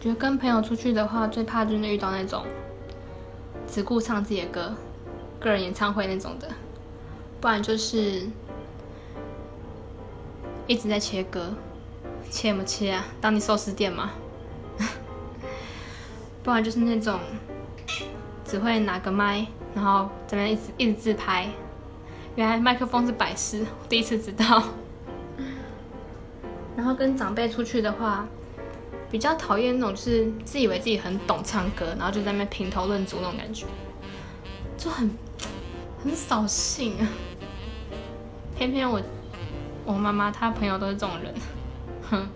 觉得跟朋友出去的话，最怕就是遇到那种只顾唱自己的歌、个人演唱会那种的，不然就是一直在切歌，切么切啊？当你寿司店吗？不然就是那种只会拿个麦，然后这边一直一直自拍。原来麦克风是摆饰，第一次知道。然后跟长辈出去的话。比较讨厌那种就是自以为自己很懂唱歌，然后就在那边评头论足那种感觉，就很很扫兴啊。偏偏我我妈妈她朋友都是这种人，哼。